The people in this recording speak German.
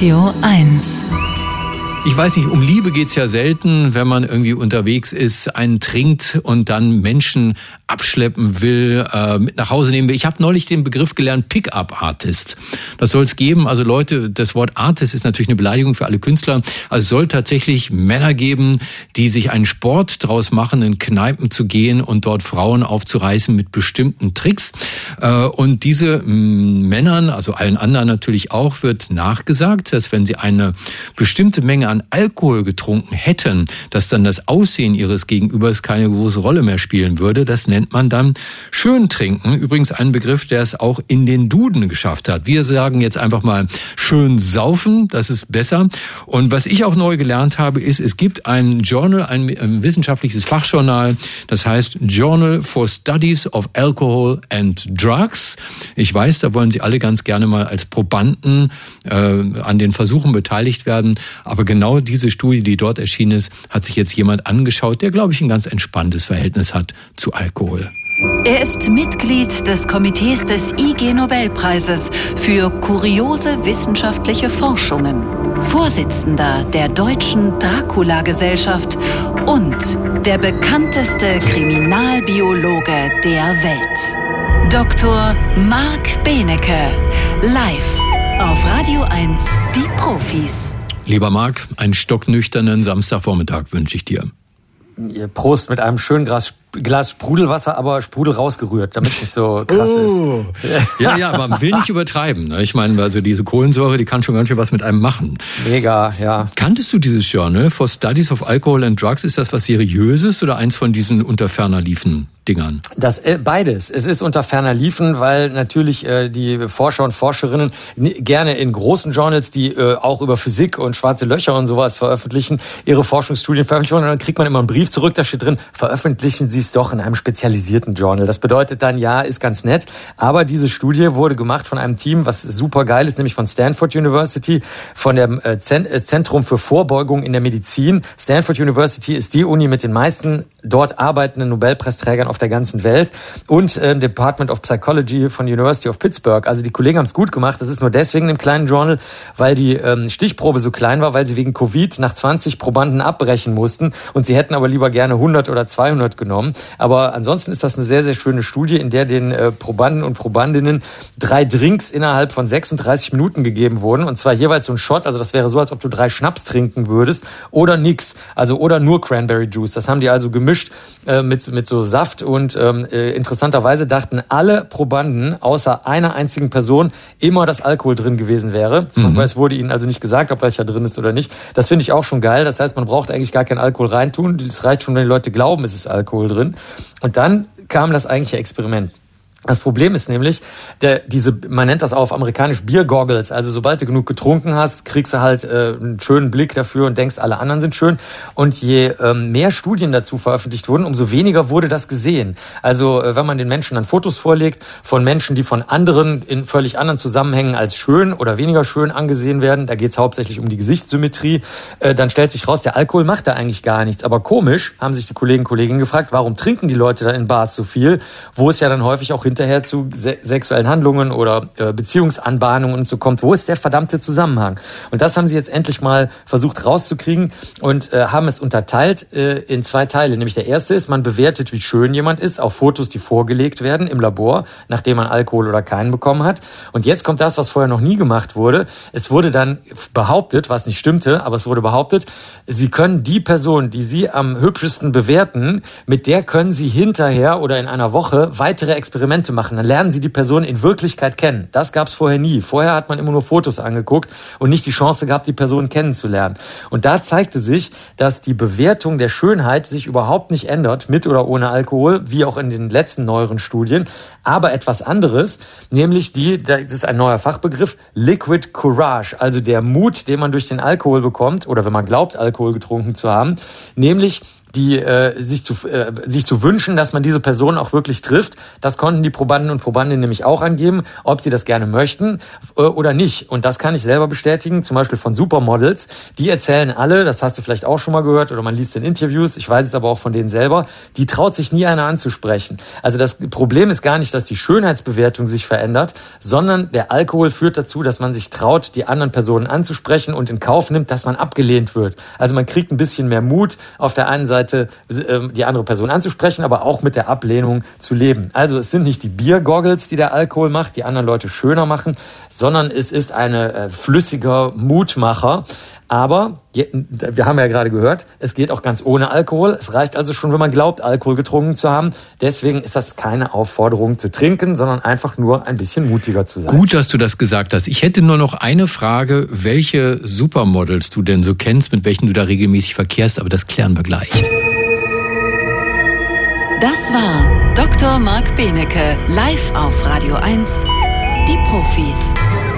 Radio 1. Ich weiß nicht, um Liebe geht's ja selten, wenn man irgendwie unterwegs ist, einen trinkt und dann Menschen abschleppen will, äh, mit nach Hause nehmen will. Ich habe neulich den Begriff gelernt, Pickup-Artist. Das soll es geben. Also Leute, das Wort Artist ist natürlich eine Beleidigung für alle Künstler. Also es soll tatsächlich Männer geben, die sich einen Sport draus machen, in Kneipen zu gehen und dort Frauen aufzureißen mit bestimmten Tricks. Äh, und diese mm, Männern, also allen anderen natürlich auch, wird nachgesagt, dass wenn sie eine bestimmte Menge an Alkohol getrunken hätten, dass dann das Aussehen ihres Gegenübers keine große Rolle mehr spielen würde. Das nennt man dann schön trinken. Übrigens ein Begriff, der es auch in den Duden geschafft hat. Wir sagen jetzt einfach mal schön saufen, das ist besser. Und was ich auch neu gelernt habe, ist, es gibt ein Journal, ein wissenschaftliches Fachjournal, das heißt Journal for Studies of Alcohol and Drugs. Ich weiß, da wollen Sie alle ganz gerne mal als Probanden äh, an den Versuchen beteiligt werden. Aber genau diese Studie, die dort erschienen ist, hat sich jetzt jemand angeschaut, der, glaube ich, ein ganz entspanntes Verhältnis hat zu Alkohol. Er ist Mitglied des Komitees des IG Nobelpreises für kuriose wissenschaftliche Forschungen, Vorsitzender der Deutschen Dracula-Gesellschaft und der bekannteste Kriminalbiologe der Welt. Dr. Marc Benecke, live auf Radio 1, die Profis. Lieber Marc, einen stocknüchternen Samstagvormittag wünsche ich dir. Prost mit einem schönen Glas Glas Sprudelwasser, aber Sprudel rausgerührt, damit es nicht so krass oh. ist. Ja, ja, aber man will nicht übertreiben. Ne? Ich meine, also diese Kohlensäure, die kann schon ganz schön was mit einem machen. Mega, ja. Kanntest du dieses Journal for Studies of Alcohol and Drugs? Ist das was Seriöses oder eins von diesen unter ferner liefen Dingern? Das äh, beides. Es ist unter ferner liefen, weil natürlich äh, die Forscher und Forscherinnen gerne in großen Journals, die äh, auch über Physik und schwarze Löcher und sowas veröffentlichen, ihre Forschungsstudien veröffentlichen. Und dann kriegt man immer einen Brief zurück, da steht drin, veröffentlichen Sie es doch in einem spezialisierten Journal. Das bedeutet dann, ja, ist ganz nett. Aber diese Studie wurde gemacht von einem Team, was super geil ist, nämlich von Stanford University, von dem äh, äh, Zentrum für Vorbeugung in der Medizin. Stanford University ist die Uni mit den meisten dort arbeitenden Nobelpreisträgern auf der ganzen Welt und äh, Department of Psychology von University of Pittsburgh. Also die Kollegen haben es gut gemacht. Das ist nur deswegen im kleinen Journal, weil die ähm, Stichprobe so klein war, weil sie wegen Covid nach 20 Probanden abbrechen mussten und sie hätten aber lieber gerne 100 oder 200 genommen. Aber ansonsten ist das eine sehr, sehr schöne Studie, in der den äh, Probanden und Probandinnen drei Drinks innerhalb von 36 Minuten gegeben wurden und zwar jeweils so ein Shot. Also das wäre so, als ob du drei Schnaps trinken würdest oder nix. Also oder nur Cranberry Juice. Das haben die also gemischt äh, mit, mit so Saft und ähm, äh, interessanterweise dachten alle Probanden außer einer einzigen Person immer, dass Alkohol drin gewesen wäre. Mhm. Es wurde ihnen also nicht gesagt, ob welcher drin ist oder nicht. Das finde ich auch schon geil. Das heißt, man braucht eigentlich gar keinen Alkohol reintun. Es reicht schon, wenn die Leute glauben, es ist Alkohol drin. Und dann kam das eigentliche Experiment. Das Problem ist nämlich, der, diese, man nennt das auch auf amerikanisch Beer Goggles. Also sobald du genug getrunken hast, kriegst du halt äh, einen schönen Blick dafür und denkst, alle anderen sind schön. Und je ähm, mehr Studien dazu veröffentlicht wurden, umso weniger wurde das gesehen. Also äh, wenn man den Menschen dann Fotos vorlegt von Menschen, die von anderen in völlig anderen Zusammenhängen als schön oder weniger schön angesehen werden, da geht es hauptsächlich um die Gesichtssymmetrie, äh, dann stellt sich raus, der Alkohol macht da eigentlich gar nichts. Aber komisch haben sich die Kollegen und Kolleginnen gefragt, warum trinken die Leute dann in Bars so viel, wo es ja dann häufig auch hinterher zu se sexuellen Handlungen oder äh, Beziehungsanbahnungen und so kommt. Wo ist der verdammte Zusammenhang? Und das haben sie jetzt endlich mal versucht rauszukriegen und äh, haben es unterteilt äh, in zwei Teile. Nämlich der erste ist, man bewertet, wie schön jemand ist auf Fotos, die vorgelegt werden im Labor, nachdem man Alkohol oder keinen bekommen hat. Und jetzt kommt das, was vorher noch nie gemacht wurde. Es wurde dann behauptet, was nicht stimmte, aber es wurde behauptet, sie können die Person, die sie am hübschesten bewerten, mit der können sie hinterher oder in einer Woche weitere Experimente machen dann lernen sie die Person in Wirklichkeit kennen. Das gab es vorher nie. Vorher hat man immer nur Fotos angeguckt und nicht die Chance gehabt, die Person kennenzulernen. Und da zeigte sich, dass die Bewertung der Schönheit sich überhaupt nicht ändert, mit oder ohne Alkohol, wie auch in den letzten neueren Studien. Aber etwas anderes, nämlich die, das ist ein neuer Fachbegriff, Liquid Courage, also der Mut, den man durch den Alkohol bekommt, oder wenn man glaubt, Alkohol getrunken zu haben, nämlich die äh, sich zu äh, sich zu wünschen, dass man diese Person auch wirklich trifft. Das konnten die Probanden und Probandinnen nämlich auch angeben, ob sie das gerne möchten äh, oder nicht. Und das kann ich selber bestätigen, zum Beispiel von Supermodels. Die erzählen alle, das hast du vielleicht auch schon mal gehört oder man liest in Interviews. Ich weiß es aber auch von denen selber. Die traut sich nie einer anzusprechen. Also das Problem ist gar nicht, dass die Schönheitsbewertung sich verändert, sondern der Alkohol führt dazu, dass man sich traut, die anderen Personen anzusprechen und in Kauf nimmt, dass man abgelehnt wird. Also man kriegt ein bisschen mehr Mut, auf der einen Seite äh, die andere Person anzusprechen, aber auch mit der Ablehnung zu leben. Also es sind nicht die Biergoggles, die der Alkohol macht, die anderen Leute schöner machen, sondern es ist eine äh, flüssiger Mutmacher. Aber wir haben ja gerade gehört, es geht auch ganz ohne Alkohol. Es reicht also schon, wenn man glaubt, Alkohol getrunken zu haben. Deswegen ist das keine Aufforderung zu trinken, sondern einfach nur ein bisschen mutiger zu sein. Gut, dass du das gesagt hast. Ich hätte nur noch eine Frage, welche Supermodels du denn so kennst, mit welchen du da regelmäßig verkehrst, aber das klären wir gleich. Das war Dr. Marc Benecke, live auf Radio 1, die Profis.